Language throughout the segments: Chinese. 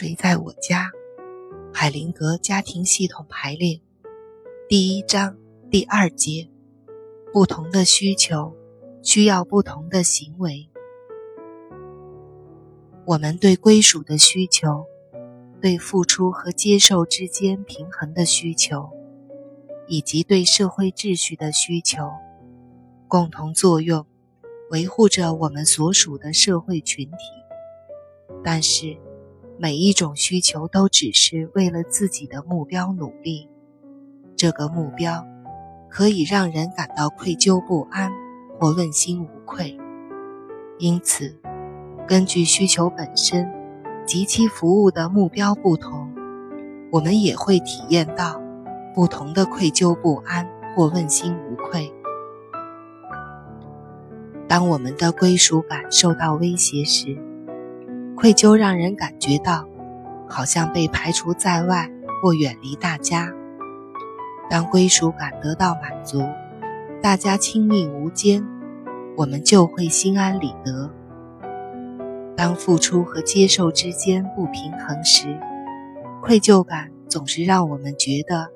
谁在我家？海灵格家庭系统排列第一章第二节：不同的需求需要不同的行为。我们对归属的需求，对付出和接受之间平衡的需求，以及对社会秩序的需求，共同作用，维护着我们所属的社会群体。但是。每一种需求都只是为了自己的目标努力，这个目标可以让人感到愧疚不安或问心无愧。因此，根据需求本身及其服务的目标不同，我们也会体验到不同的愧疚不安或问心无愧。当我们的归属感受到威胁时，愧疚让人感觉到，好像被排除在外或远离大家。当归属感得到满足，大家亲密无间，我们就会心安理得。当付出和接受之间不平衡时，愧疚感总是让我们觉得，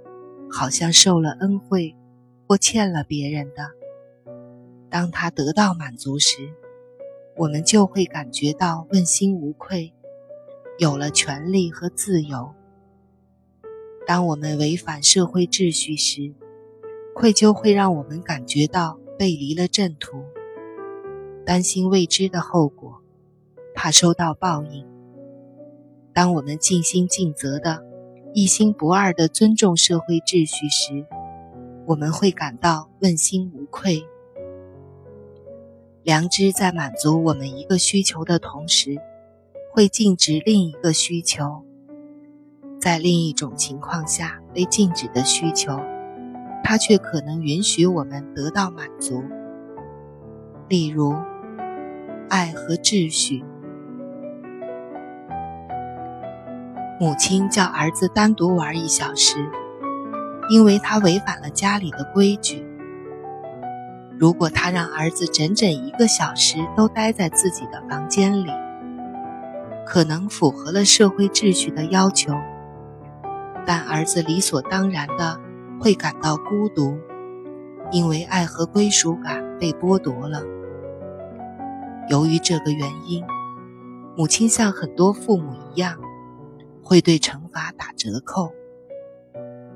好像受了恩惠或欠了别人的。当他得到满足时，我们就会感觉到问心无愧，有了权利和自由。当我们违反社会秩序时，愧疚会让我们感觉到背离了正途，担心未知的后果，怕受到报应。当我们尽心尽责的、一心不二的尊重社会秩序时，我们会感到问心无愧。良知在满足我们一个需求的同时，会禁止另一个需求。在另一种情况下被禁止的需求，它却可能允许我们得到满足。例如，爱和秩序。母亲叫儿子单独玩一小时，因为他违反了家里的规矩。如果他让儿子整整一个小时都待在自己的房间里，可能符合了社会秩序的要求，但儿子理所当然的会感到孤独，因为爱和归属感被剥夺了。由于这个原因，母亲像很多父母一样，会对惩罚打折扣。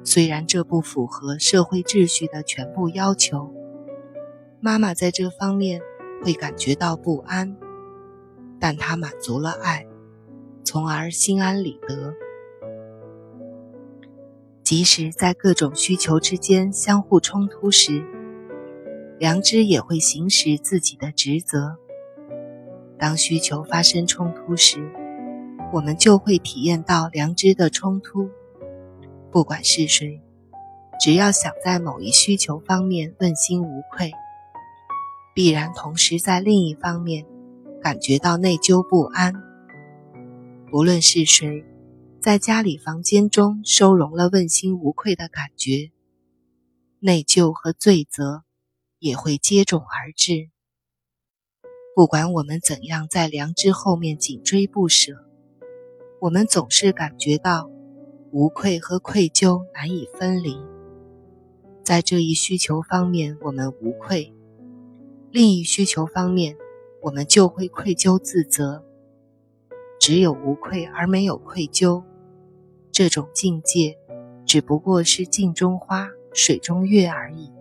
虽然这不符合社会秩序的全部要求。妈妈在这方面会感觉到不安，但她满足了爱，从而心安理得。即使在各种需求之间相互冲突时，良知也会行使自己的职责。当需求发生冲突时，我们就会体验到良知的冲突。不管是谁，只要想在某一需求方面问心无愧。必然同时在另一方面感觉到内疚不安。不论是谁，在家里房间中收容了问心无愧的感觉，内疚和罪责也会接踵而至。不管我们怎样在良知后面紧追不舍，我们总是感觉到无愧和愧疚难以分离。在这一需求方面，我们无愧。另一需求方面，我们就会愧疚自责。只有无愧而没有愧疚，这种境界，只不过是镜中花、水中月而已。